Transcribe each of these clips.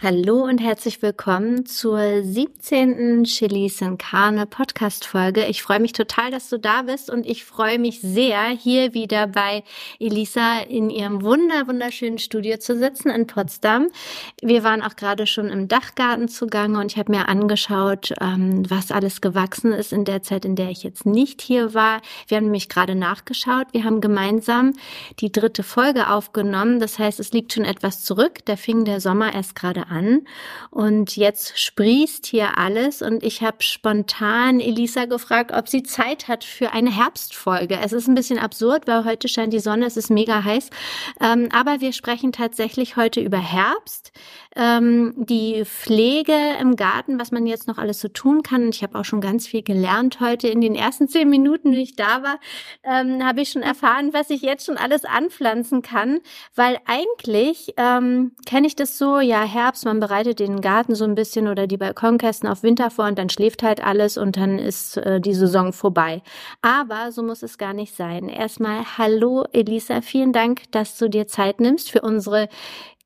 Hallo und herzlich willkommen zur 17. Chilis in Carne Podcast Folge. Ich freue mich total, dass du da bist und ich freue mich sehr, hier wieder bei Elisa in ihrem wunder wunderschönen Studio zu sitzen in Potsdam. Wir waren auch gerade schon im Dachgarten zugange und ich habe mir angeschaut, ähm, was alles gewachsen ist in der Zeit, in der ich jetzt nicht hier war. Wir haben nämlich gerade nachgeschaut. Wir haben gemeinsam die dritte Folge aufgenommen. Das heißt, es liegt schon etwas zurück. Da fing der Sommer erst gerade an. Und jetzt sprießt hier alles und ich habe spontan Elisa gefragt, ob sie Zeit hat für eine Herbstfolge. Es ist ein bisschen absurd, weil heute scheint die Sonne, es ist mega heiß. Ähm, aber wir sprechen tatsächlich heute über Herbst, ähm, die Pflege im Garten, was man jetzt noch alles so tun kann. Ich habe auch schon ganz viel gelernt heute in den ersten zehn Minuten, wie ich da war, ähm, habe ich schon erfahren, was ich jetzt schon alles anpflanzen kann, weil eigentlich ähm, kenne ich das so, ja, Herbst Herbst, man bereitet den Garten so ein bisschen oder die Balkonkästen auf Winter vor und dann schläft halt alles und dann ist äh, die Saison vorbei. Aber so muss es gar nicht sein. Erstmal hallo Elisa, vielen Dank, dass du dir Zeit nimmst für unsere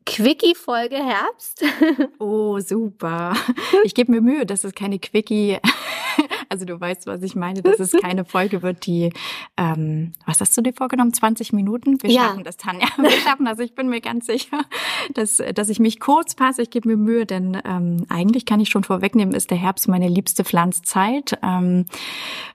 Quickie-Folge Herbst. Oh, super. Ich gebe mir Mühe, dass es keine Quickie also du weißt, was ich meine, dass es keine Folge wird, die, ähm, was hast du dir vorgenommen? 20 Minuten? Wir ja. schaffen das, Tanja. Wir schaffen das. Ich bin mir ganz sicher, dass, dass ich mich kurz passe. Ich gebe mir Mühe, denn ähm, eigentlich kann ich schon vorwegnehmen, ist der Herbst meine liebste Pflanzzeit. Ähm,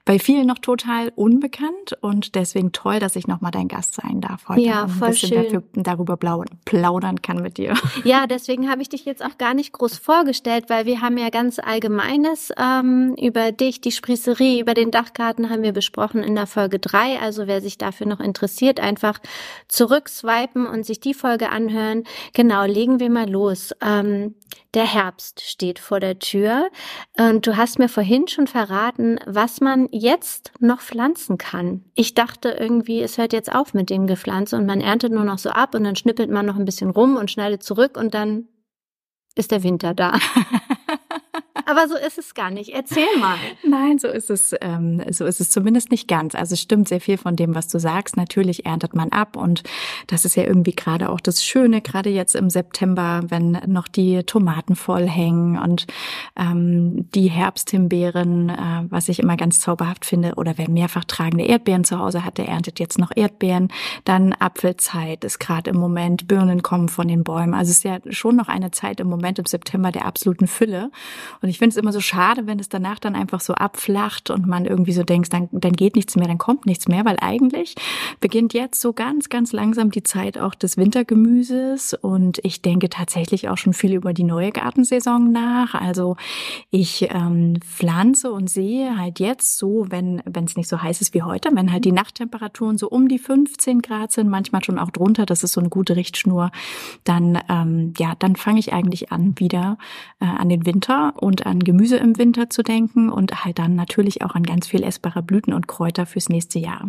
bei vielen noch total unbekannt und deswegen toll, dass ich nochmal dein Gast sein darf heute. Ja, voll ein bisschen schön. Dafür, darüber plaudern kann mit dir. Ja, deswegen habe ich dich jetzt auch gar nicht groß vorgestellt, weil wir haben ja ganz Allgemeines ähm, über dich, die Sprießerie über den Dachgarten haben wir besprochen in der Folge drei. Also wer sich dafür noch interessiert, einfach zurückswipen und sich die Folge anhören. Genau, legen wir mal los. Ähm, der Herbst steht vor der Tür und du hast mir vorhin schon verraten, was man jetzt noch pflanzen kann. Ich dachte irgendwie, es hört jetzt auf mit dem Gepflanze und man erntet nur noch so ab und dann schnippelt man noch ein bisschen rum und schneidet zurück und dann ist der Winter da. Aber so ist es gar nicht. Erzähl mal. Nein, so ist es. Ähm, so ist es zumindest nicht ganz. Also es stimmt sehr viel von dem, was du sagst. Natürlich erntet man ab und das ist ja irgendwie gerade auch das Schöne, gerade jetzt im September, wenn noch die Tomaten voll hängen und ähm, die Herbsthimbeeren, äh, was ich immer ganz zauberhaft finde, oder wer mehrfach tragende Erdbeeren zu Hause hat, der erntet jetzt noch Erdbeeren. Dann Apfelzeit ist gerade im Moment. Birnen kommen von den Bäumen. Also es ist ja schon noch eine Zeit im Moment im September der absoluten Fülle. Und ich ich finde es immer so schade, wenn es danach dann einfach so abflacht und man irgendwie so denkt, dann, dann geht nichts mehr, dann kommt nichts mehr, weil eigentlich beginnt jetzt so ganz, ganz langsam die Zeit auch des Wintergemüses und ich denke tatsächlich auch schon viel über die neue Gartensaison nach. Also ich ähm, pflanze und sehe halt jetzt so, wenn es nicht so heiß ist wie heute, wenn halt die Nachttemperaturen so um die 15 Grad sind, manchmal schon auch drunter, das ist so eine gute Richtschnur, dann ähm, ja, dann fange ich eigentlich an wieder äh, an den Winter und an Gemüse im Winter zu denken und halt dann natürlich auch an ganz viel essbare Blüten und Kräuter fürs nächste Jahr.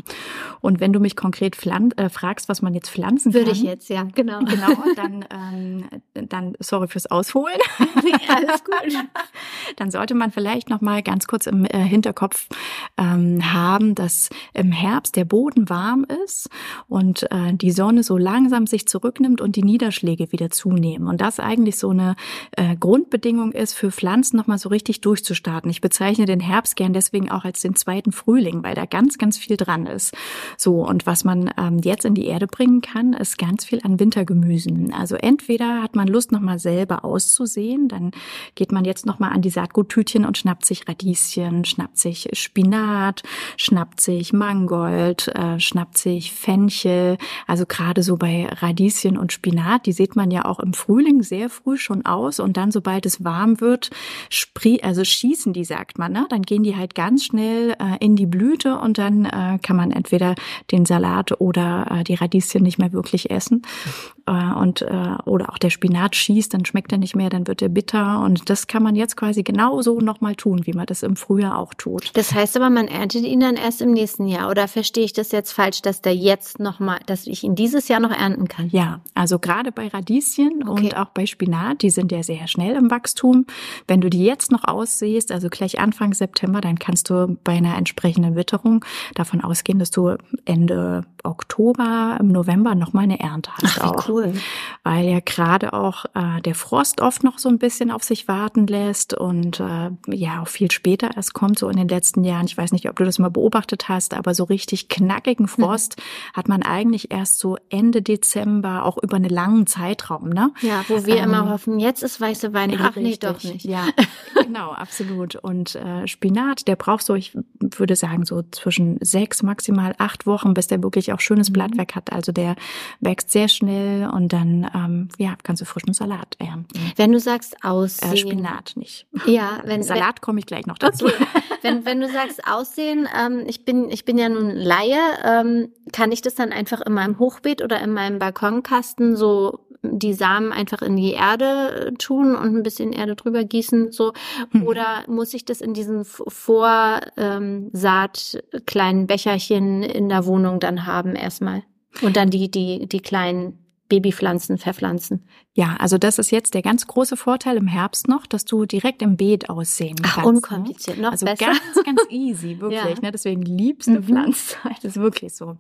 Und wenn du mich konkret äh, fragst, was man jetzt pflanzen Würde kann. ich jetzt, ja, genau. Genau, dann, ähm, dann sorry fürs Ausholen. Nee, alles gut. dann sollte man vielleicht noch mal ganz kurz im äh, Hinterkopf ähm, haben, dass im Herbst der Boden warm ist und äh, die Sonne so langsam sich zurücknimmt und die Niederschläge wieder zunehmen. Und das eigentlich so eine äh, Grundbedingung ist für Pflanzen noch mal so richtig durchzustarten. Ich bezeichne den Herbst gern deswegen auch als den zweiten Frühling, weil da ganz, ganz viel dran ist. So, und was man ähm, jetzt in die Erde bringen kann, ist ganz viel an Wintergemüsen. Also entweder hat man Lust, nochmal selber auszusehen, dann geht man jetzt nochmal an die Saatguttütchen und schnappt sich Radieschen, schnappt sich Spinat, schnappt sich Mangold, äh, schnappt sich Fenchel. Also gerade so bei Radieschen und Spinat, die sieht man ja auch im Frühling sehr früh schon aus und dann, sobald es warm wird, spree also schießen die, sagt man, ne? Dann gehen die halt ganz schnell äh, in die Blüte und dann äh, kann man entweder den Salat oder äh, die Radieschen nicht mehr wirklich essen. Äh, und äh, oder auch der Spinat schießt, dann schmeckt er nicht mehr, dann wird er bitter. Und das kann man jetzt quasi genauso nochmal tun, wie man das im Frühjahr auch tut. Das heißt aber, man erntet ihn dann erst im nächsten Jahr. Oder verstehe ich das jetzt falsch, dass der jetzt nochmal, dass ich ihn dieses Jahr noch ernten kann? Ja, also gerade bei Radieschen okay. und auch bei Spinat, die sind ja sehr schnell im Wachstum. Wenn du die jetzt noch aussiehst, also gleich Anfang September, dann kannst du bei einer entsprechenden Witterung davon ausgehen, dass du Ende Oktober, im November nochmal eine Ernte hast. Ach, wie auch. cool. Weil ja gerade auch äh, der Frost oft noch so ein bisschen auf sich warten lässt und äh, ja auch viel später erst kommt, so in den letzten Jahren. Ich weiß nicht, ob du das mal beobachtet hast, aber so richtig knackigen mhm. Frost mhm. hat man eigentlich erst so Ende Dezember, auch über einen langen Zeitraum. Ne? Ja, wo wir ähm, immer hoffen, jetzt ist weiße Wein. Ach nee, doch nicht. Ja, genau, absolut. Und äh, Spinat, der braucht so, ich würde sagen, so zwischen sechs, maximal acht Wochen, bis der wirklich auch schönes mhm. Blattwerk hat. Also der wächst sehr schnell und dann ähm, ja kannst du frischen Salat ernten. Wenn du sagst aussehen, äh, Spinat nicht. Ja, wenn Salat komme ich gleich noch dazu. Okay. wenn wenn du sagst aussehen, ähm, ich bin ich bin ja nun Laie, ähm, kann ich das dann einfach in meinem Hochbeet oder in meinem Balkonkasten so die Samen einfach in die Erde äh, tun und ein bisschen Erde drüber gießen, so? Mhm. Oder muss ich das in diesen Vorsaat ähm, kleinen Becherchen in der Wohnung dann haben erstmal? Und dann die, die, die kleinen Babypflanzen verpflanzen. Ja, also das ist jetzt der ganz große Vorteil im Herbst noch, dass du direkt im Beet aussehen kannst. Ach, unkompliziert, ne? noch also besser. ganz, ganz easy, wirklich. ja. ne? Deswegen liebst du mhm. Pflanzzeit, das ist wirklich so.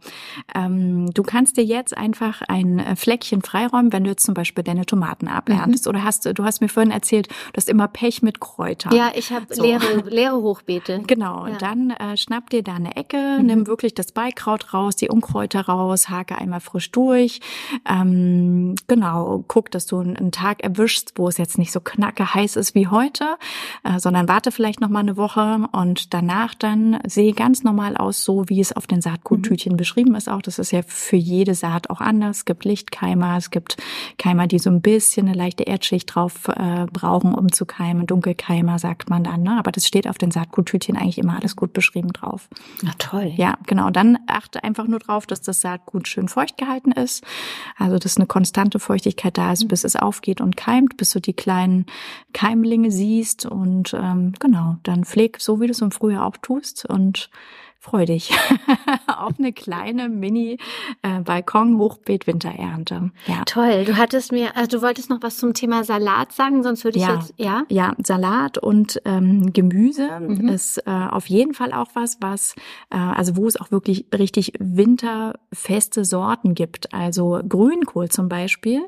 Ähm, du kannst dir jetzt einfach ein äh, Fleckchen freiräumen, wenn du jetzt zum Beispiel deine Tomaten aberntest. Mhm. Oder hast du hast mir vorhin erzählt, du hast immer Pech mit Kräutern. Ja, ich habe so. leere, leere Hochbeete. Genau, ja. dann äh, schnapp dir da eine Ecke, mhm. nimm wirklich das Beikraut raus, die Unkräuter raus, hake einmal frisch durch. Ähm, ähm, genau, guck, dass du einen Tag erwischst, wo es jetzt nicht so knacke heiß ist wie heute, äh, sondern warte vielleicht noch mal eine Woche und danach dann sehe ganz normal aus, so wie es auf den Saatguttütchen mhm. beschrieben ist auch. Das ist ja für jede Saat auch anders. Es gibt Lichtkeimer, es gibt Keimer, die so ein bisschen eine leichte Erdschicht drauf äh, brauchen, um zu keimen. Dunkelkeimer sagt man dann, ne? aber das steht auf den Saatguttütchen eigentlich immer alles gut beschrieben drauf. Na toll. Ja, genau. Dann achte einfach nur drauf, dass das Saatgut schön feucht gehalten ist. Also dass eine konstante Feuchtigkeit da ist, bis es aufgeht und keimt, bis du die kleinen Keimlinge siehst und ähm, genau, dann pfleg so, wie du es im Frühjahr auch tust und freu dich auf eine kleine Mini-Balkon-Hochbeet-Winterernte. Ja. Toll. Du hattest mir, also du wolltest noch was zum Thema Salat sagen, sonst würde ich ja. jetzt, ja? Ja, Salat und ähm, Gemüse mhm. ist äh, auf jeden Fall auch was, was, äh, also wo es auch wirklich richtig winterfeste Sorten gibt. Also Grünkohl zum Beispiel,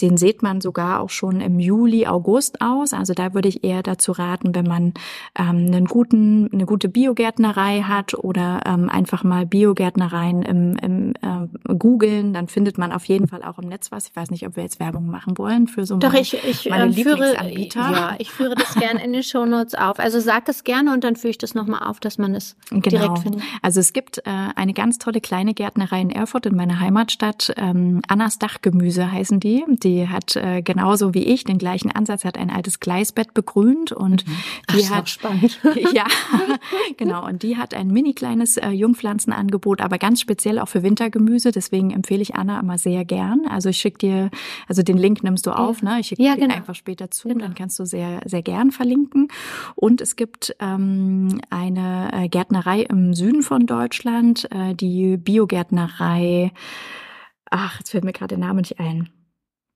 den sieht man sogar auch schon im Juli, August aus. Also da würde ich eher dazu raten, wenn man ähm, einen guten, eine gute Biogärtnerei hat oder ähm, einfach mal Biogärtnereien im, im äh, googeln, dann findet man auf jeden Fall auch im Netz was. Ich weiß nicht, ob wir jetzt Werbung machen wollen für so Doch, meine, ich, ich, meine äh, führe, Ja, ich führe das gerne in den Shownotes auf. Also sag es gerne und dann führe ich das nochmal auf, dass man es genau. direkt findet. Also es gibt äh, eine ganz tolle kleine Gärtnerei in Erfurt in meiner Heimatstadt. Ähm, Annas Dachgemüse heißen die. Die hat äh, genauso wie ich den gleichen Ansatz, hat ein altes Gleisbett begrünt und mhm. die Ach, hat spannend. ja genau und die hat ein mini kleines äh, Jungpflanzenangebot, aber ganz speziell auch für Wintergemüse. Deswegen empfehle ich Anna immer sehr gern. Also ich schicke dir, also den Link nimmst du auf, ne? Ich schicke ja, genau. einfach später zu, genau. dann kannst du sehr, sehr gern verlinken. Und es gibt ähm, eine äh, Gärtnerei im Süden von Deutschland, äh, die Biogärtnerei. Ach, jetzt fällt mir gerade der Name nicht ein.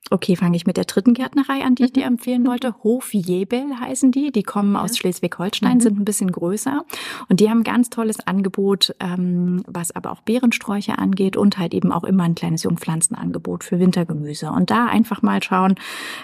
Okay, fange ich mit der dritten Gärtnerei an, die ich dir mhm. empfehlen wollte. Hof Jebel heißen die. Die kommen ja. aus Schleswig-Holstein, mhm. sind ein bisschen größer. Und die haben ein ganz tolles Angebot, ähm, was aber auch Beerensträucher angeht und halt eben auch immer ein kleines Jungpflanzenangebot für Wintergemüse. Und da einfach mal schauen,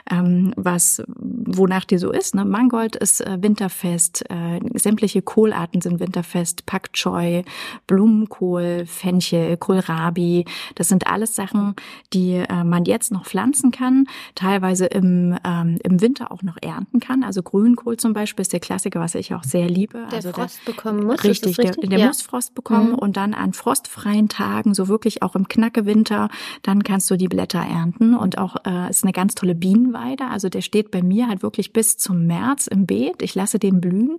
ähm, was, wonach dir so ist. Ne? Mangold ist äh, winterfest, äh, sämtliche Kohlarten sind winterfest, Pak Choi, Blumenkohl, Fenchel, Kohlrabi. Das sind alles Sachen, die äh, man jetzt noch pflanzen kann, teilweise im, ähm, im Winter auch noch ernten kann. Also Grünkohl zum Beispiel ist der Klassiker, was ich auch sehr liebe. Der also Frost der, bekommen muss. Richtig, richtig? der, der ja. muss Frost bekommen mhm. und dann an frostfreien Tagen, so wirklich auch im Knackewinter, dann kannst du die Blätter ernten und auch äh, ist eine ganz tolle Bienenweide. Also der steht bei mir halt wirklich bis zum März im Beet. Ich lasse den blühen, mhm.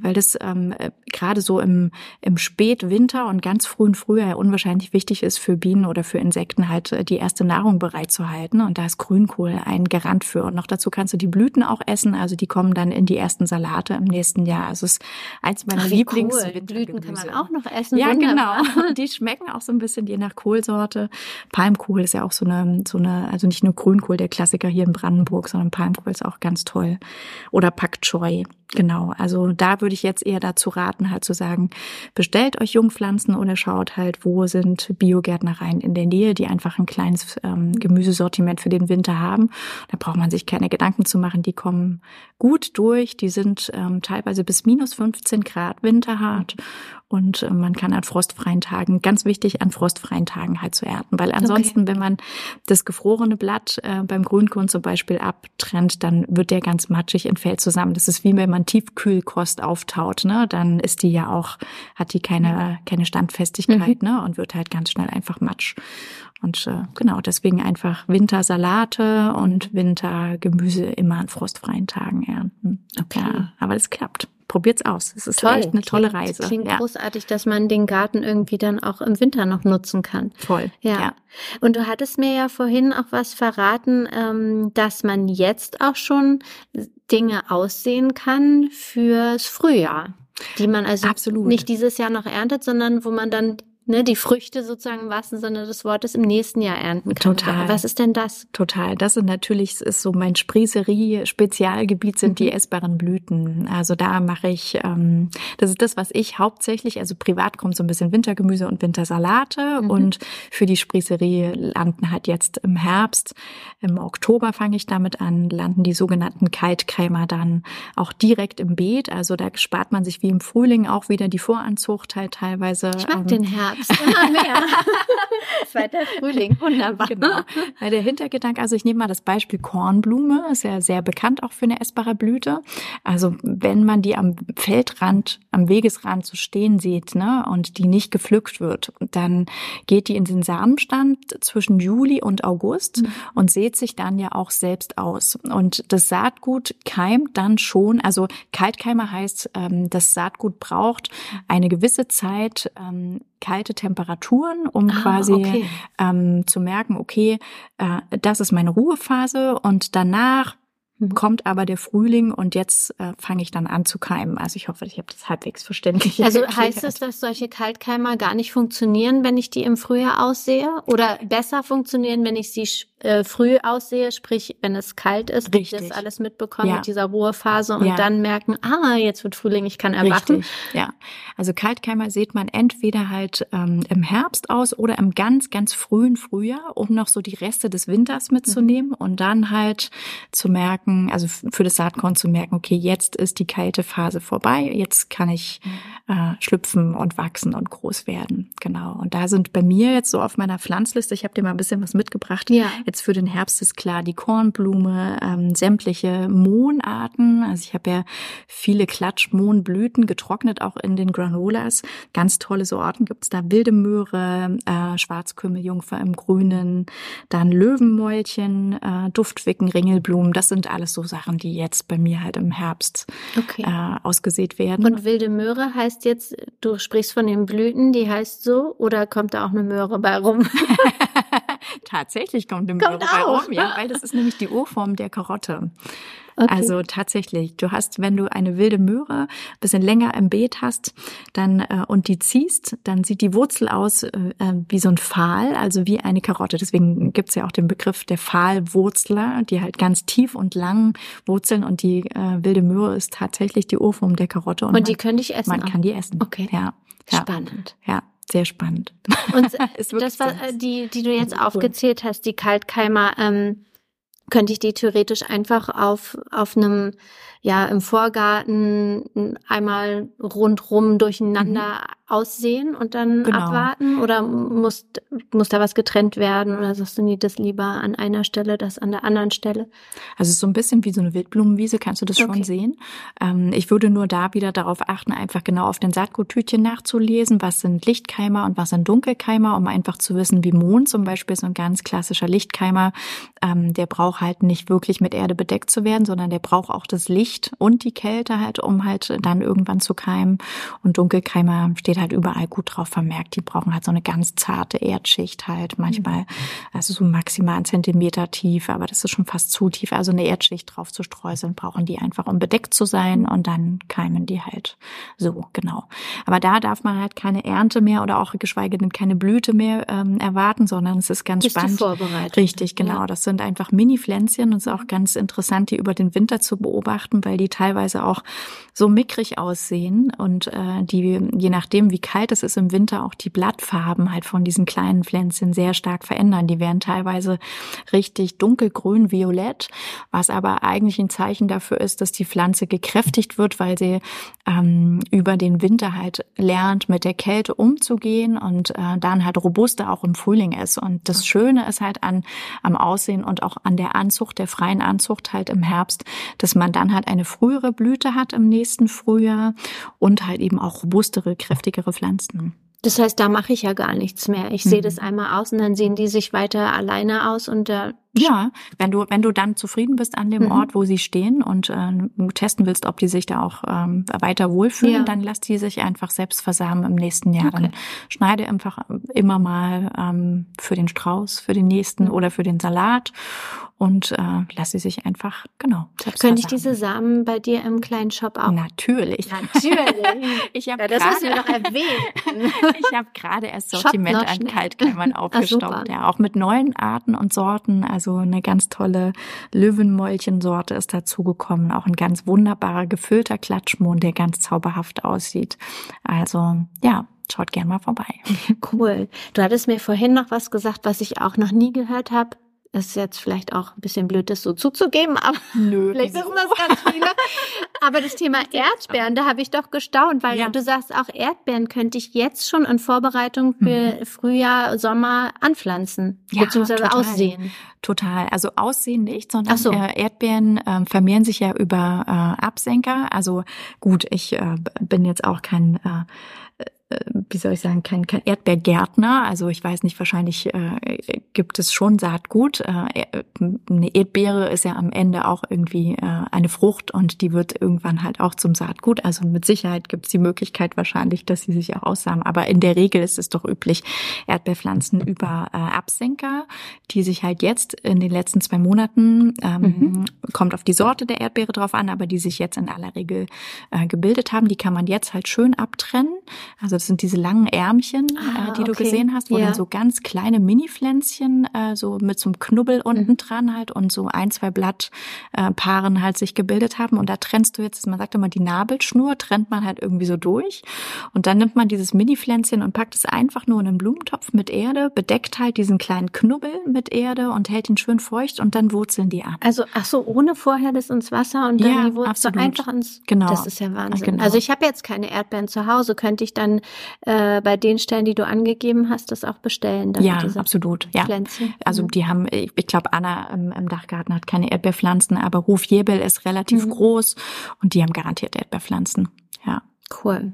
weil das ähm, äh, gerade so im, im Spätwinter und ganz frühen Frühjahr unwahrscheinlich wichtig ist für Bienen oder für Insekten halt äh, die erste Nahrung bereitzuhalten. Und da ist Grünkohl ein Garant für. Und noch dazu kannst du die Blüten auch essen. Also die kommen dann in die ersten Salate im nächsten Jahr. Also es ist eins meiner Lieblings. Cool. Blüten kann man auch noch essen. Ja, Wunderbar. genau. Die schmecken auch so ein bisschen je nach Kohlsorte. Palmkohl ist ja auch so eine, so eine, also nicht nur Grünkohl, der Klassiker hier in Brandenburg, sondern Palmkohl ist auch ganz toll. Oder Pak Choi. Genau, also da würde ich jetzt eher dazu raten, halt zu sagen, bestellt euch Jungpflanzen oder schaut halt, wo sind Biogärtnereien in der Nähe, die einfach ein kleines ähm, Gemüsesortiment für den Winter haben. Da braucht man sich keine Gedanken zu machen, die kommen gut durch, die sind ähm, teilweise bis minus 15 Grad winterhart und äh, man kann an frostfreien Tagen, ganz wichtig, an frostfreien Tagen halt zu ernten, weil ansonsten, okay. wenn man das gefrorene Blatt äh, beim Grünkohl zum Beispiel abtrennt, dann wird der ganz matschig und fällt zusammen. Das ist wie wenn man Tiefkühlkost auftaut, ne, dann ist die ja auch, hat die keine, keine Standfestigkeit, mhm. ne, und wird halt ganz schnell einfach matsch. Und äh, genau, deswegen einfach Wintersalate und Wintergemüse immer an frostfreien Tagen ernten. Okay. Ja, aber das klappt probiert's aus. Es ist Toll. echt eine tolle Reise. Klingt ja. großartig, dass man den Garten irgendwie dann auch im Winter noch nutzen kann. Voll. Ja. ja. Und du hattest mir ja vorhin auch was verraten, ähm, dass man jetzt auch schon Dinge aussehen kann fürs Frühjahr, die man also Absolut. nicht dieses Jahr noch erntet, sondern wo man dann ne, die Früchte sozusagen im wahrsten Sinne des Wortes im nächsten Jahr ernten kann. Total. Was ist denn das? Total. Das sind natürlich, ist so mein Sprießerie-Spezialgebiet sind mhm. die essbaren Blüten. Also da mache ich, ähm, das ist das, was ich hauptsächlich, also privat kommt so ein bisschen Wintergemüse und Wintersalate mhm. und für die Sprießerie landen halt jetzt im Herbst, im Oktober fange ich damit an, landen die sogenannten Kaltkrämer dann auch direkt im Beet. Also da spart man sich wie im Frühling auch wieder die Voranzucht halt teilweise. Ich mag ähm, den Herbst. Herbst. Immer mehr. Zweiter Frühling, wunderbar. Genau. Der Hintergedanke, also ich nehme mal das Beispiel Kornblume, ist ja sehr bekannt auch für eine essbare Blüte. Also wenn man die am Feldrand, am Wegesrand so stehen sieht, ne, und die nicht gepflückt wird, dann geht die in den Samenstand zwischen Juli und August mhm. und sät sich dann ja auch selbst aus. Und das Saatgut keimt dann schon, also Kaltkeimer heißt, ähm, das Saatgut braucht eine gewisse Zeit, ähm, kalte Temperaturen, um ah, quasi okay. ähm, zu merken, okay, äh, das ist meine Ruhephase und danach Mhm. kommt aber der Frühling und jetzt äh, fange ich dann an zu keimen. Also ich hoffe, ich habe das halbwegs verständlich. Also erklärt. heißt es, dass solche Kaltkeimer gar nicht funktionieren, wenn ich die im Frühjahr aussehe? Oder besser funktionieren, wenn ich sie äh, früh aussehe, sprich, wenn es kalt ist, Richtig. das alles mitbekommen ja. mit dieser Ruhephase und ja. dann merken, ah, jetzt wird Frühling, ich kann erwachen. Richtig. Ja, also Kaltkeimer sieht man entweder halt ähm, im Herbst aus oder im ganz, ganz frühen Frühjahr, um noch so die Reste des Winters mitzunehmen mhm. und dann halt zu merken, merken, also für das Saatkorn zu merken, okay, jetzt ist die kalte Phase vorbei, jetzt kann ich äh, schlüpfen und wachsen und groß werden. Genau. Und da sind bei mir jetzt so auf meiner Pflanzliste, ich habe dir mal ein bisschen was mitgebracht. Ja. Jetzt für den Herbst ist klar die Kornblume, ähm, sämtliche Mohnarten. Also ich habe ja viele Klatschmohnblüten getrocknet, auch in den Granolas. Ganz tolle Sorten gibt's da. Wilde Möhre, äh, Schwarzkümmeljungfer im Grünen, dann Löwenmäulchen, äh, Duftwicken, Ringelblumen. Das sind alles so Sachen, die jetzt bei mir halt im Herbst okay. äh, ausgesät werden. Und wilde Möhre heißt jetzt, du sprichst von den Blüten, die heißt so, oder kommt da auch eine Möhre bei rum? Tatsächlich kommt eine Möhre bei rum, ja, weil das ist nämlich die Urform der Karotte. Okay. Also tatsächlich, du hast, wenn du eine wilde Möhre bisschen länger im Beet hast, dann äh, und die ziehst, dann sieht die Wurzel aus äh, äh, wie so ein Pfahl, also wie eine Karotte. Deswegen gibt's ja auch den Begriff der Pfahlwurzler, die halt ganz tief und lang wurzeln und die äh, wilde Möhre ist tatsächlich die Urform der Karotte. Und, und die könnte ich essen? Man auch. kann die essen. Okay. Ja. Spannend. Ja sehr spannend. Und das war äh, die, die du jetzt aufgezählt hast, die Kaltkeimer. Ähm, könnte ich die theoretisch einfach auf, auf einem, ja, im Vorgarten einmal rundrum durcheinander mhm aussehen und dann genau. abwarten? Oder muss, muss da was getrennt werden? Oder sagst du nie, das lieber an einer Stelle, das an der anderen Stelle? Also es ist so ein bisschen wie so eine Wildblumenwiese, kannst du das okay. schon sehen. Ähm, ich würde nur da wieder darauf achten, einfach genau auf den Saatguttütchen nachzulesen, was sind Lichtkeimer und was sind Dunkelkeimer, um einfach zu wissen, wie Mond zum Beispiel so ein ganz klassischer Lichtkeimer, ähm, der braucht halt nicht wirklich mit Erde bedeckt zu werden, sondern der braucht auch das Licht und die Kälte halt, um halt dann irgendwann zu keimen. Und Dunkelkeimer steht halt überall gut drauf vermerkt. Die brauchen halt so eine ganz zarte Erdschicht halt. Manchmal, mhm. also so maximal einen Zentimeter tief, aber das ist schon fast zu tief. Also eine Erdschicht drauf zu streuseln, brauchen die einfach, um bedeckt zu sein und dann keimen die halt so, genau. Aber da darf man halt keine Ernte mehr oder auch geschweige denn keine Blüte mehr ähm, erwarten, sondern es ist ganz ist spannend. Vorbereitet. Richtig, genau. Ja. Das sind einfach Mini-Pflänzchen und es ist auch ganz interessant, die über den Winter zu beobachten, weil die teilweise auch so mickrig aussehen und äh, die, je nachdem, wie kalt es ist im Winter, auch die Blattfarben halt von diesen kleinen Pflänzchen sehr stark verändern. Die werden teilweise richtig dunkelgrün, violett, was aber eigentlich ein Zeichen dafür ist, dass die Pflanze gekräftigt wird, weil sie ähm, über den Winter halt lernt, mit der Kälte umzugehen und äh, dann halt robuster auch im Frühling ist. Und das Schöne ist halt an am Aussehen und auch an der Anzucht, der freien Anzucht halt im Herbst, dass man dann halt eine frühere Blüte hat im nächsten Frühjahr und halt eben auch robustere, kräftigere Pflanzen. Das heißt, da mache ich ja gar nichts mehr. Ich mhm. sehe das einmal aus und dann sehen die sich weiter alleine aus und da ja, wenn du wenn du dann zufrieden bist an dem mhm. Ort, wo sie stehen und äh, testen willst, ob die sich da auch ähm, weiter wohlfühlen, ja. dann lass die sich einfach selbst versamen im nächsten Jahr. Okay. Dann schneide einfach immer mal ähm, für den Strauß, für den nächsten mhm. oder für den Salat und äh, lass sie sich einfach, genau. Könnte ich diese Samen bei dir im kleinen Shop auch? Natürlich. Natürlich. ich habe ja, das grade, müssen wir doch erwähnen. ich habe gerade erst Sortiment an Kaltklemmern aufgestockt, ja, auch mit neuen Arten und Sorten. Also eine ganz tolle Löwenmäulchensorte ist dazugekommen, auch ein ganz wunderbarer gefüllter Klatschmohn, der ganz zauberhaft aussieht. Also ja, schaut gern mal vorbei. Cool. Du hattest mir vorhin noch was gesagt, was ich auch noch nie gehört habe. Das ist jetzt vielleicht auch ein bisschen blöd, das so zuzugeben, aber Nö, vielleicht wissen das ganz viele. aber das Thema Erdbeeren, da habe ich doch gestaunt, weil ja. du sagst, auch Erdbeeren könnte ich jetzt schon in Vorbereitung für mhm. Frühjahr, Sommer anpflanzen, ja, beziehungsweise total. aussehen. Total. Also aussehen nicht, sondern so. äh, Erdbeeren äh, vermehren sich ja über äh, Absenker. Also gut, ich äh, bin jetzt auch kein äh, wie soll ich sagen, kein, kein Erdbeergärtner. Also ich weiß nicht, wahrscheinlich äh, gibt es schon Saatgut. Äh, eine Erdbeere ist ja am Ende auch irgendwie äh, eine Frucht und die wird irgendwann halt auch zum Saatgut. Also mit Sicherheit gibt es die Möglichkeit wahrscheinlich, dass sie sich auch aussamen. Aber in der Regel ist es doch üblich, Erdbeerpflanzen über äh, Absenker, die sich halt jetzt in den letzten zwei Monaten, ähm, mhm. kommt auf die Sorte der Erdbeere drauf an, aber die sich jetzt in aller Regel äh, gebildet haben, die kann man jetzt halt schön abtrennen. Also das sind diese langen Ärmchen, ah, äh, die du gesehen hast, wo ja. dann so ganz kleine Mini-Pflänzchen äh, so mit so einem Knubbel mhm. unten dran halt und so ein, zwei Blattpaaren äh, halt sich gebildet haben. Und da trennst du jetzt, man sagt immer, die Nabelschnur trennt man halt irgendwie so durch. Und dann nimmt man dieses Mini-Pflänzchen und packt es einfach nur in einen Blumentopf mit Erde, bedeckt halt diesen kleinen Knubbel mit Erde und hält ihn schön feucht und dann wurzeln die an. Also, ach so, ohne vorher das ins Wasser und dann ja, die Wurzeln so einfach ins... Genau. Das ist ja Wahnsinn. Genau. Also ich habe jetzt keine Erdbeeren zu Hause. Könnte ich dann äh, bei den Stellen, die du angegeben hast, das auch bestellen. Ja, absolut. Ja. Also mhm. die haben, ich, ich glaube, Anna im, im, Dachgarten hat keine Erdbeerpflanzen, aber Ruf Jebel ist relativ mhm. groß und die haben garantiert Erdbeerpflanzen. Ja. Cool.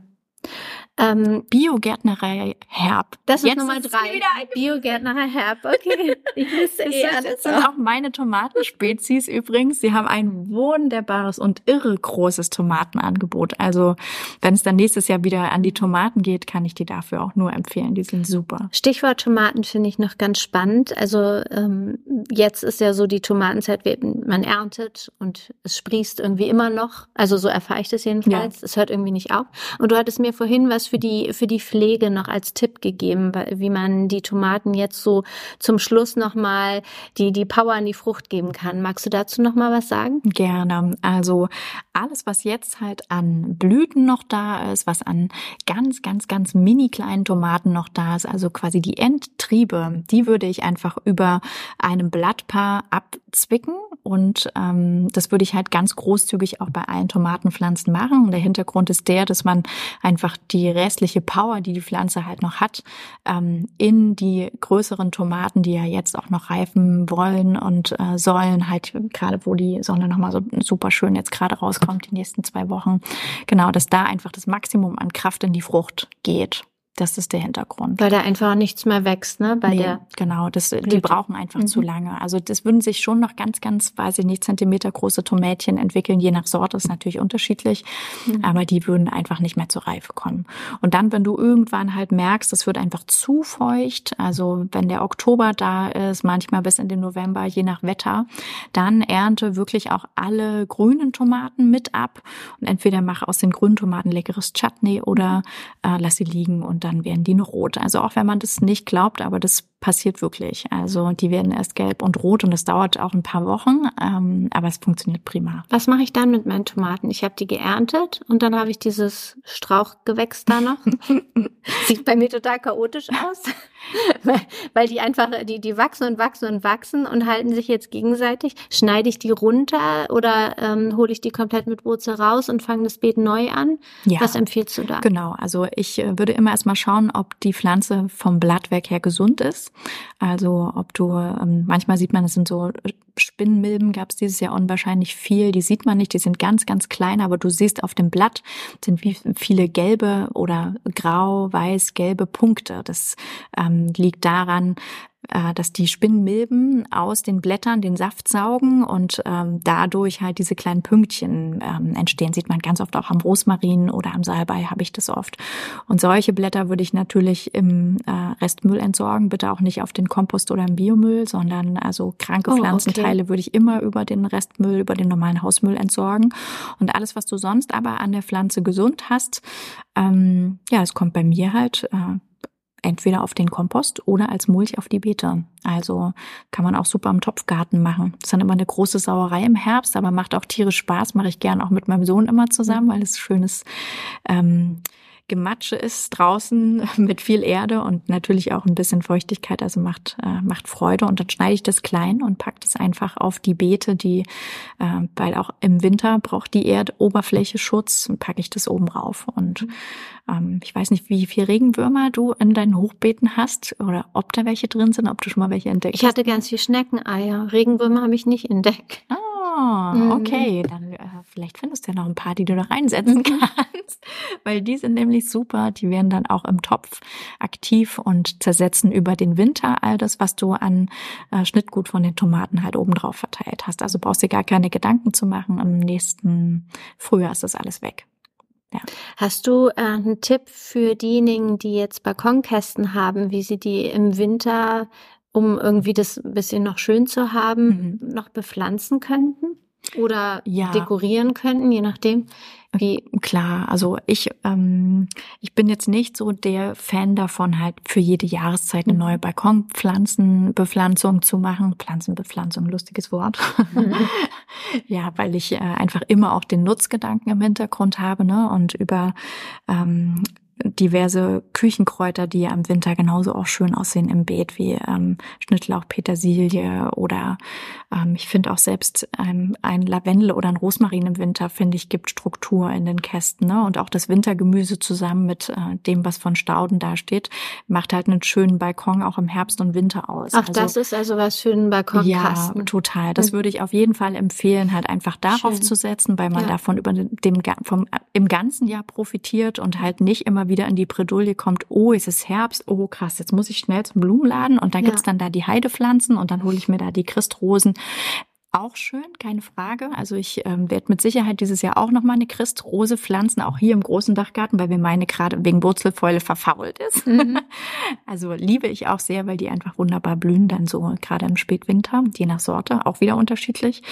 Ähm, Biogärtnerei Herb. Das ist Jetzt Nummer drei. Biogärtnerei Herb. Okay. Ich wüsste eh Das sind auch meine Tomatenspezies übrigens. Sie haben ein wunderbares und irre großes Tomatenangebot. Also wenn es dann nächstes Jahr wieder an die Tomaten geht, kann ich die dafür auch nur empfehlen. Die sind super. Stichwort Tomaten finde ich noch ganz spannend. Also ähm, jetzt ist ja so die Tomatenzeit, man erntet und es sprießt irgendwie immer noch. Also so erfahre ich das jedenfalls. Ja. Es hört irgendwie nicht auf. Und du hattest mir vorhin was für die, für die Pflege noch als Tipp gegeben, wie man die Tomaten jetzt so zum Schluss nochmal die, die Power an die Frucht geben kann. Magst du dazu nochmal was sagen? Gerne. Also alles, was jetzt halt an Blüten noch da ist, was an ganz, ganz, ganz mini kleinen Tomaten noch da ist, also quasi die Endtriebe, die würde ich einfach über einem Blattpaar abzwicken und ähm, das würde ich halt ganz großzügig auch bei allen Tomatenpflanzen machen. Und der Hintergrund ist der, dass man einfach die restliche Power, die die Pflanze halt noch hat, ähm, in die größeren Tomaten, die ja jetzt auch noch reifen wollen und äh, sollen, halt gerade wo die Sonne nochmal so super schön jetzt gerade rauskommt, die nächsten zwei Wochen, genau, dass da einfach das Maximum an Kraft in die Frucht geht. Das ist der Hintergrund. Weil da einfach nichts mehr wächst, ne? Bei nee, der genau, das, die brauchen einfach mhm. zu lange. Also das würden sich schon noch ganz, ganz, weiß ich nicht, Zentimeter große Tomätchen entwickeln. Je nach Sorte ist natürlich unterschiedlich, mhm. aber die würden einfach nicht mehr zur Reife kommen. Und dann, wenn du irgendwann halt merkst, es wird einfach zu feucht, also wenn der Oktober da ist, manchmal bis in den November, je nach Wetter, dann ernte wirklich auch alle grünen Tomaten mit ab und entweder mach aus den grünen Tomaten leckeres Chutney oder äh, lass sie liegen und dann werden die noch rot. Also auch wenn man das nicht glaubt, aber das passiert wirklich. Also die werden erst gelb und rot und es dauert auch ein paar Wochen, ähm, aber es funktioniert prima. Was mache ich dann mit meinen Tomaten? Ich habe die geerntet und dann habe ich dieses Strauchgewächs da noch. Sieht bei mir total chaotisch aus, weil, weil die einfach, die, die wachsen und wachsen und wachsen und halten sich jetzt gegenseitig. Schneide ich die runter oder ähm, hole ich die komplett mit Wurzel raus und fange das Beet neu an? Ja, Was empfiehlst du da? Genau, also ich äh, würde immer erstmal schauen, ob die Pflanze vom Blattwerk her gesund ist. Also ob du, ähm, manchmal sieht man, es sind so Spinnmilben, gab es dieses Jahr unwahrscheinlich viel. Die sieht man nicht, die sind ganz, ganz klein, aber du siehst auf dem Blatt sind wie viele gelbe oder grau, weiß, gelbe Punkte. Das ähm, liegt daran, äh, dass die Spinnmilben aus den Blättern den Saft saugen und ähm, dadurch halt diese kleinen Pünktchen ähm, entstehen. Sieht man ganz oft auch am Rosmarin oder am Salbei habe ich das oft. Und solche Blätter würde ich natürlich im äh, Restmüll entsorgen, bitte auch nicht auf den Kompost oder im Biomüll, sondern also kranke oh, Pflanzenteile okay. würde ich immer über den Restmüll, über den normalen Hausmüll entsorgen. Und alles, was du sonst aber an der Pflanze gesund hast, ähm, ja, es kommt bei mir halt äh, entweder auf den Kompost oder als Mulch auf die Beete. Also kann man auch super im Topfgarten machen. Das ist dann immer eine große Sauerei im Herbst, aber macht auch tierisch Spaß. Mache ich gern auch mit meinem Sohn immer zusammen, mhm. weil es schönes ähm, Gematsche ist draußen mit viel Erde und natürlich auch ein bisschen Feuchtigkeit, also macht, äh, macht Freude. Und dann schneide ich das klein und packe das einfach auf die Beete, die, äh, weil auch im Winter braucht die Erdoberfläche Schutz, packe ich das oben rauf. Und mhm. ähm, ich weiß nicht, wie viel Regenwürmer du in deinen Hochbeeten hast oder ob da welche drin sind, ob du schon mal welche entdeckt hast. Ich hatte ganz viel Schneckeneier. Regenwürmer habe ich nicht entdeckt. Ah, Mhm. okay. Dann äh, vielleicht findest du ja noch ein paar, die du da reinsetzen mhm. kannst. Weil die sind nämlich super. Die werden dann auch im Topf aktiv und zersetzen über den Winter all das, was du an äh, Schnittgut von den Tomaten halt oben drauf verteilt hast. Also brauchst du gar keine Gedanken zu machen. Im nächsten Frühjahr ist das alles weg. Ja. Hast du äh, einen Tipp für diejenigen, die jetzt Balkonkästen haben, wie sie die im Winter um irgendwie das ein bisschen noch schön zu haben, mhm. noch bepflanzen könnten oder ja. dekorieren könnten, je nachdem. Wie klar, also ich ähm, ich bin jetzt nicht so der Fan davon, halt für jede Jahreszeit eine mhm. neue Balkonpflanzenbepflanzung zu machen. Pflanzenbepflanzung, lustiges Wort. Mhm. ja, weil ich äh, einfach immer auch den Nutzgedanken im Hintergrund habe, ne? Und über ähm, diverse Küchenkräuter, die ja im Winter genauso auch schön aussehen im Beet, wie ähm, Schnittlauch, Petersilie oder ähm, ich finde auch selbst ähm, ein Lavendel oder ein Rosmarin im Winter, finde ich, gibt Struktur in den Kästen. Ne? Und auch das Wintergemüse zusammen mit äh, dem, was von Stauden dasteht, macht halt einen schönen Balkon auch im Herbst und Winter aus. Ach, also, das ist also was für einen Balkonkasten. Ja, total. Das mhm. würde ich auf jeden Fall empfehlen, halt einfach darauf Schön. zu setzen, weil man ja. davon über dem vom, im ganzen Jahr profitiert und halt nicht immer wieder in die Bredouille kommt, oh, es ist Herbst, oh krass, jetzt muss ich schnell zum Blumenladen und dann ja. gibt's dann da die Heidepflanzen und dann hole ich mir da die Christrosen. Auch schön, keine Frage. Also ich ähm, werde mit Sicherheit dieses Jahr auch nochmal eine Christrose pflanzen, auch hier im großen Dachgarten, weil wir meine gerade wegen Wurzelfäule verfault ist. Mhm. Also liebe ich auch sehr, weil die einfach wunderbar blühen, dann so gerade im Spätwinter, je nach Sorte, auch wieder unterschiedlich.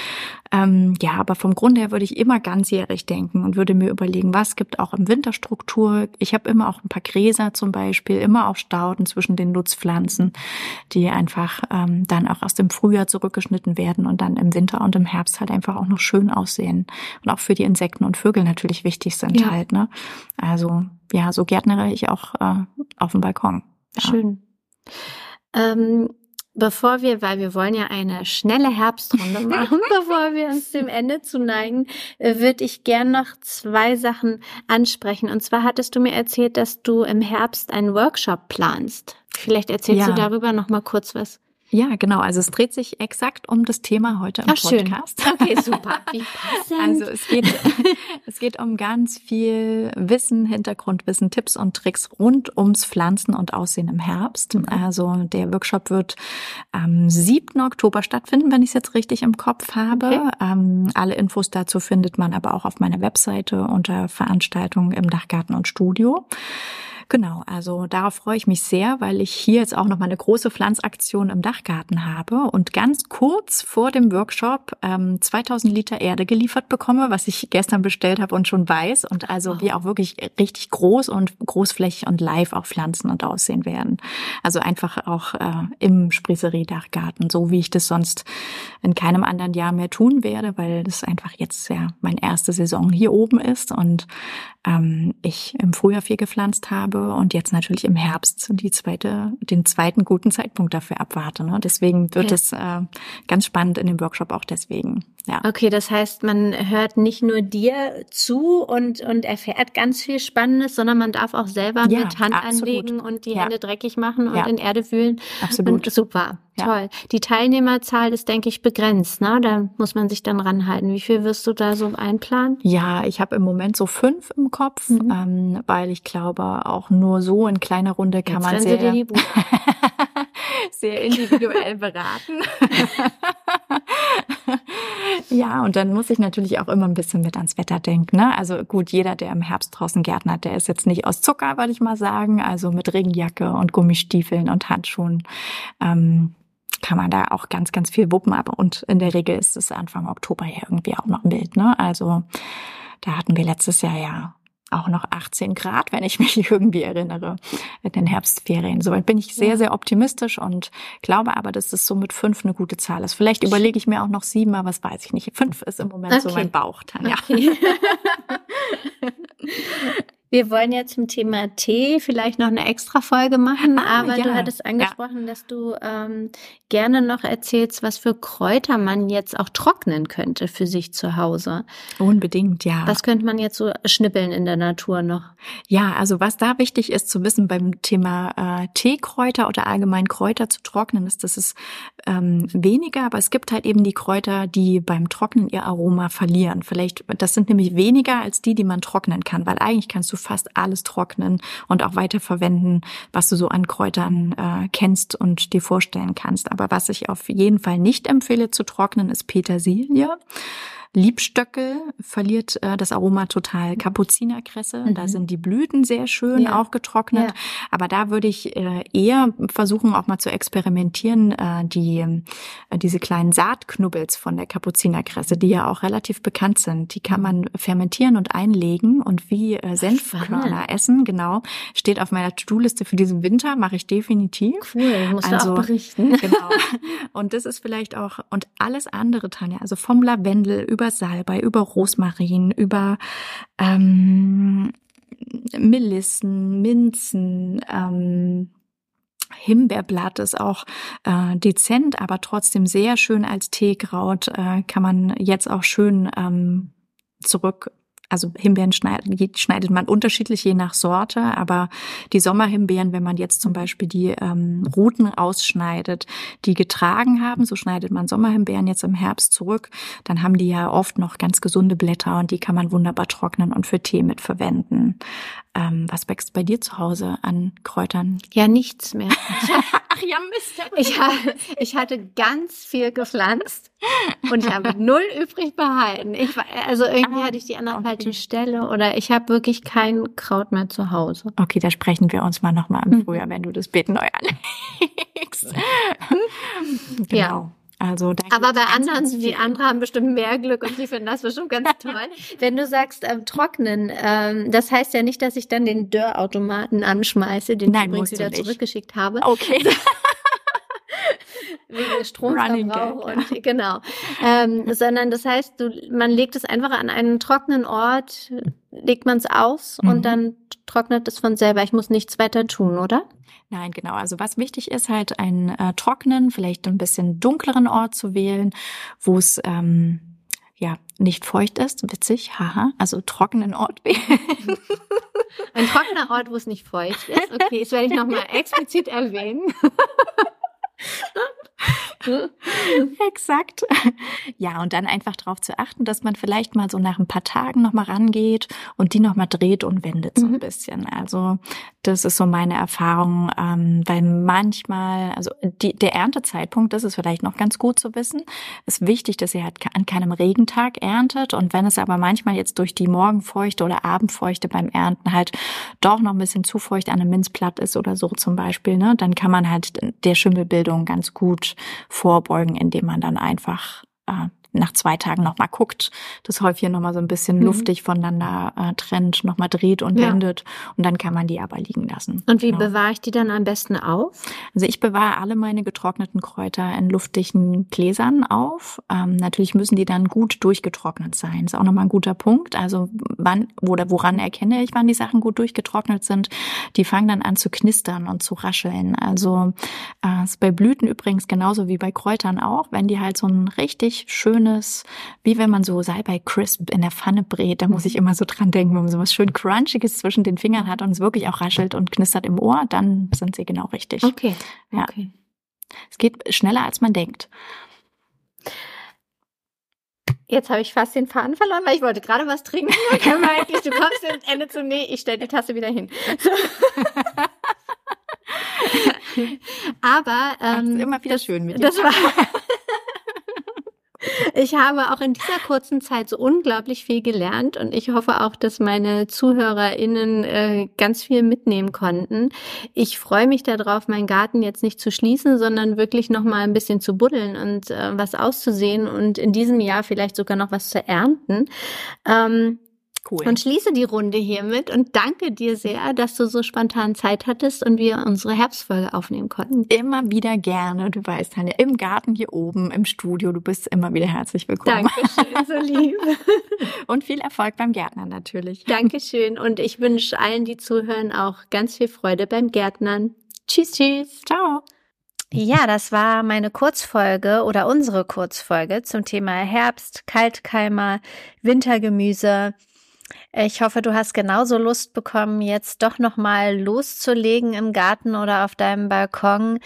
Ähm, ja, aber vom Grunde her würde ich immer ganzjährig denken und würde mir überlegen, was gibt auch im Winter Struktur. Ich habe immer auch ein paar Gräser zum Beispiel, immer auch Stauden zwischen den Nutzpflanzen, die einfach ähm, dann auch aus dem Frühjahr zurückgeschnitten werden und dann im Winter und im Herbst halt einfach auch noch schön aussehen und auch für die Insekten und Vögel natürlich wichtig sind ja. halt. Ne? Also ja, so gärtnere ich auch äh, auf dem Balkon. Ja. Schön. Ähm, bevor wir, weil wir wollen ja eine schnelle Herbstrunde machen, bevor wir uns dem Ende zuneigen, äh, würde ich gern noch zwei Sachen ansprechen. Und zwar hattest du mir erzählt, dass du im Herbst einen Workshop planst. Vielleicht erzählst ja. du darüber noch mal kurz was. Ja, genau. Also es dreht sich exakt um das Thema heute im Ach, Podcast. Schön. Okay, super. Wie passend. Also es geht, es geht um ganz viel Wissen, Hintergrundwissen, Tipps und Tricks rund ums Pflanzen und Aussehen im Herbst. Mhm. Also der Workshop wird am 7. Oktober stattfinden, wenn ich es jetzt richtig im Kopf habe. Okay. Ähm, alle Infos dazu findet man aber auch auf meiner Webseite unter Veranstaltungen im Dachgarten und Studio. Genau, also darauf freue ich mich sehr, weil ich hier jetzt auch noch mal eine große Pflanzaktion im Dachgarten habe und ganz kurz vor dem Workshop ähm, 2000 Liter Erde geliefert bekomme, was ich gestern bestellt habe und schon weiß und also oh. wir auch wirklich richtig groß und großflächig und live auch pflanzen und aussehen werden. Also einfach auch äh, im Sprisserie-Dachgarten, so wie ich das sonst in keinem anderen Jahr mehr tun werde, weil das einfach jetzt ja meine erste Saison hier oben ist und ähm, ich im Frühjahr viel gepflanzt habe und jetzt natürlich im Herbst die zweite, den zweiten guten Zeitpunkt dafür abwarte. Ne? Deswegen wird ja. es äh, ganz spannend in dem Workshop auch deswegen. Ja. Okay, das heißt, man hört nicht nur dir zu und, und erfährt ganz viel Spannendes, sondern man darf auch selber ja, mit Hand absolut. anlegen und die ja. Hände dreckig machen und in Erde wühlen. Absolut. Und super. Toll. Die Teilnehmerzahl ist, denke ich, begrenzt. Ne? Da muss man sich dann ranhalten. Wie viel wirst du da so einplanen? Ja, ich habe im Moment so fünf im Kopf, mhm. ähm, weil ich glaube, auch nur so in kleiner Runde kann Jetzt man sehr, sehr individuell beraten. ja, und dann muss ich natürlich auch immer ein bisschen mit ans Wetter denken. Ne? Also gut, jeder, der im Herbst draußen gärtnert, der ist jetzt nicht aus Zucker, würde ich mal sagen. Also mit Regenjacke und Gummistiefeln und Handschuhen. Ähm, kann man da auch ganz, ganz viel wuppen. Aber und in der Regel ist es Anfang Oktober ja irgendwie auch noch mild. Ne? Also da hatten wir letztes Jahr ja auch noch 18 Grad, wenn ich mich irgendwie erinnere, in den Herbstferien. Soweit bin ich sehr, sehr optimistisch und glaube aber, dass es so mit fünf eine gute Zahl ist. Vielleicht überlege ich mir auch noch sieben, aber das weiß ich nicht. Fünf ist im Moment okay. so mein Bauch, Tanja. Okay. Wir wollen ja zum Thema Tee vielleicht noch eine extra Folge machen, ah, aber ja. du hattest angesprochen, ja. dass du ähm, gerne noch erzählst, was für Kräuter man jetzt auch trocknen könnte für sich zu Hause. Unbedingt, ja. Was könnte man jetzt so schnippeln in der Natur noch? Ja, also was da wichtig ist zu wissen beim Thema äh, Teekräuter oder allgemein Kräuter zu trocknen, ist, dass es ähm, weniger, aber es gibt halt eben die Kräuter, die beim Trocknen ihr Aroma verlieren. Vielleicht, das sind nämlich weniger als die, die man trocknen kann, weil eigentlich kannst du fast alles trocknen und auch weiterverwenden, was du so an Kräutern äh, kennst und dir vorstellen kannst. Aber was ich auf jeden Fall nicht empfehle zu trocknen, ist Petersilie. Liebstöckel verliert äh, das Aroma total. Kapuzinerkresse, mhm. da sind die Blüten sehr schön ja. auch getrocknet. Ja. Aber da würde ich äh, eher versuchen, auch mal zu experimentieren, äh, die äh, diese kleinen Saatknubbels von der Kapuzinerkresse, die ja auch relativ bekannt sind. Die kann man fermentieren und einlegen und wie äh, Senfkörner essen. Genau, steht auf meiner To-Do-Liste für diesen Winter. Mache ich definitiv. Cool, musst also, auch berichten. Genau. Und das ist vielleicht auch und alles andere, Tanja. Also vom Lavendel über über Salbei, über Rosmarin, über ähm, Melissen, Minzen, ähm, Himbeerblatt ist auch äh, dezent, aber trotzdem sehr schön als Teekraut. Äh, kann man jetzt auch schön ähm, zurück also Himbeeren schneidet, schneidet man unterschiedlich je nach Sorte, aber die Sommerhimbeeren, wenn man jetzt zum Beispiel die ähm, Ruten ausschneidet, die getragen haben, so schneidet man Sommerhimbeeren jetzt im Herbst zurück, dann haben die ja oft noch ganz gesunde Blätter und die kann man wunderbar trocknen und für Tee mit verwenden. Ähm, was wächst bei dir zu Hause an Kräutern? Ja, nichts mehr. Ach ja, Mist. Ich, ha ich hatte ganz viel gepflanzt und ich habe null übrig behalten. Ich, also irgendwie ah, hatte ich die an der okay. falschen Stelle oder ich habe wirklich kein Kraut mehr zu Hause. Okay, da sprechen wir uns mal nochmal im hm. Frühjahr, wenn du das Beet neu anlegst. genau. Ja. Also Aber bei anderen, die anderen haben bestimmt mehr Glück und die finden das bestimmt ganz toll. Wenn du sagst ähm, trocknen, ähm, das heißt ja nicht, dass ich dann den Dörrautomaten anschmeiße, den Nein, ich übrigens wieder zurückgeschickt habe. Okay. wegen Stromverbrauch und genau, ähm, sondern das heißt, du, man legt es einfach an einen trockenen Ort, legt man es aus mhm. und dann trocknet es von selber. Ich muss nichts weiter tun, oder? Nein, genau. Also was wichtig ist, halt einen äh, trockenen, vielleicht ein bisschen dunkleren Ort zu wählen, wo es ähm, ja nicht feucht ist. Witzig, haha. Also trockenen Ort wählen. Ein trockener Ort, wo es nicht feucht ist. Okay, das werde ich nochmal explizit erwähnen. Exakt. Ja, und dann einfach darauf zu achten, dass man vielleicht mal so nach ein paar Tagen nochmal rangeht und die nochmal dreht und wendet so ein mhm. bisschen. Also das ist so meine Erfahrung, ähm, weil manchmal, also die, der Erntezeitpunkt, das ist vielleicht noch ganz gut zu wissen, ist wichtig, dass ihr halt an keinem Regentag erntet und wenn es aber manchmal jetzt durch die Morgenfeuchte oder Abendfeuchte beim Ernten halt doch noch ein bisschen zu feucht an einem Minzblatt ist oder so zum Beispiel, ne, dann kann man halt der Schimmelbildung ganz gut vorbeugen, indem man dann einfach äh, nach zwei Tagen nochmal guckt, das Häufchen nochmal so ein bisschen mhm. luftig voneinander äh, trennt, nochmal dreht und ja. wendet und dann kann man die aber liegen lassen. Und wie genau. bewahre ich die dann am besten auf? Also ich bewahre alle meine getrockneten Kräuter in luftigen Gläsern auf. Ähm, natürlich müssen die dann gut durchgetrocknet sein. Das ist auch nochmal ein guter Punkt. Also wann oder woran erkenne ich, wann die Sachen gut durchgetrocknet sind? Die fangen dann an zu knistern und zu rascheln. Also äh, ist bei Blüten übrigens genauso wie bei Kräutern auch, wenn die halt so ein richtig schönes schönes, wie wenn man so Salbei Crisp in der Pfanne brät. Da muss ich immer so dran denken, wenn man so was schön Crunchiges zwischen den Fingern hat und es wirklich auch raschelt und knistert im Ohr, dann sind sie genau richtig. Okay. Ja. Okay. Es geht schneller, als man denkt. Jetzt habe ich fast den Faden verloren, weil ich wollte gerade was trinken. eigentlich, du kommst am Ende zu, nee, ich stelle die Tasse wieder hin. So. Aber ähm, Ach, immer wieder schön mit. Das war ich habe auch in dieser kurzen Zeit so unglaublich viel gelernt und ich hoffe auch, dass meine ZuhörerInnen äh, ganz viel mitnehmen konnten. Ich freue mich darauf, meinen Garten jetzt nicht zu schließen, sondern wirklich noch mal ein bisschen zu buddeln und äh, was auszusehen und in diesem Jahr vielleicht sogar noch was zu ernten. Ähm, Cool. Und schließe die Runde hiermit und danke dir sehr, dass du so spontan Zeit hattest und wir unsere Herbstfolge aufnehmen konnten. Immer wieder gerne. Du weißt, Tanja, im Garten hier oben, im Studio, du bist immer wieder herzlich willkommen. Dankeschön, so lieb. und viel Erfolg beim Gärtnern natürlich. Dankeschön und ich wünsche allen, die zuhören, auch ganz viel Freude beim Gärtnern. Tschüss, tschüss. Ciao. Ja, das war meine Kurzfolge oder unsere Kurzfolge zum Thema Herbst, Kaltkeimer, Wintergemüse. Ich hoffe, du hast genauso Lust bekommen, jetzt doch nochmal loszulegen im Garten oder auf deinem Balkon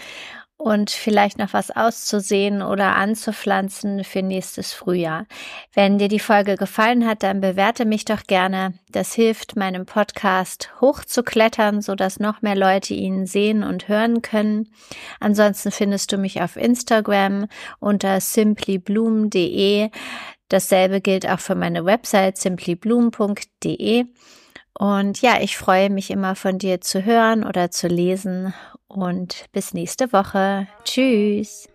und vielleicht noch was auszusehen oder anzupflanzen für nächstes Frühjahr. Wenn dir die Folge gefallen hat, dann bewerte mich doch gerne. Das hilft meinem Podcast hochzuklettern, sodass noch mehr Leute ihn sehen und hören können. Ansonsten findest du mich auf Instagram unter simplybloom.de. Dasselbe gilt auch für meine Website simplyblumen.de. Und ja, ich freue mich immer von dir zu hören oder zu lesen. Und bis nächste Woche. Tschüss.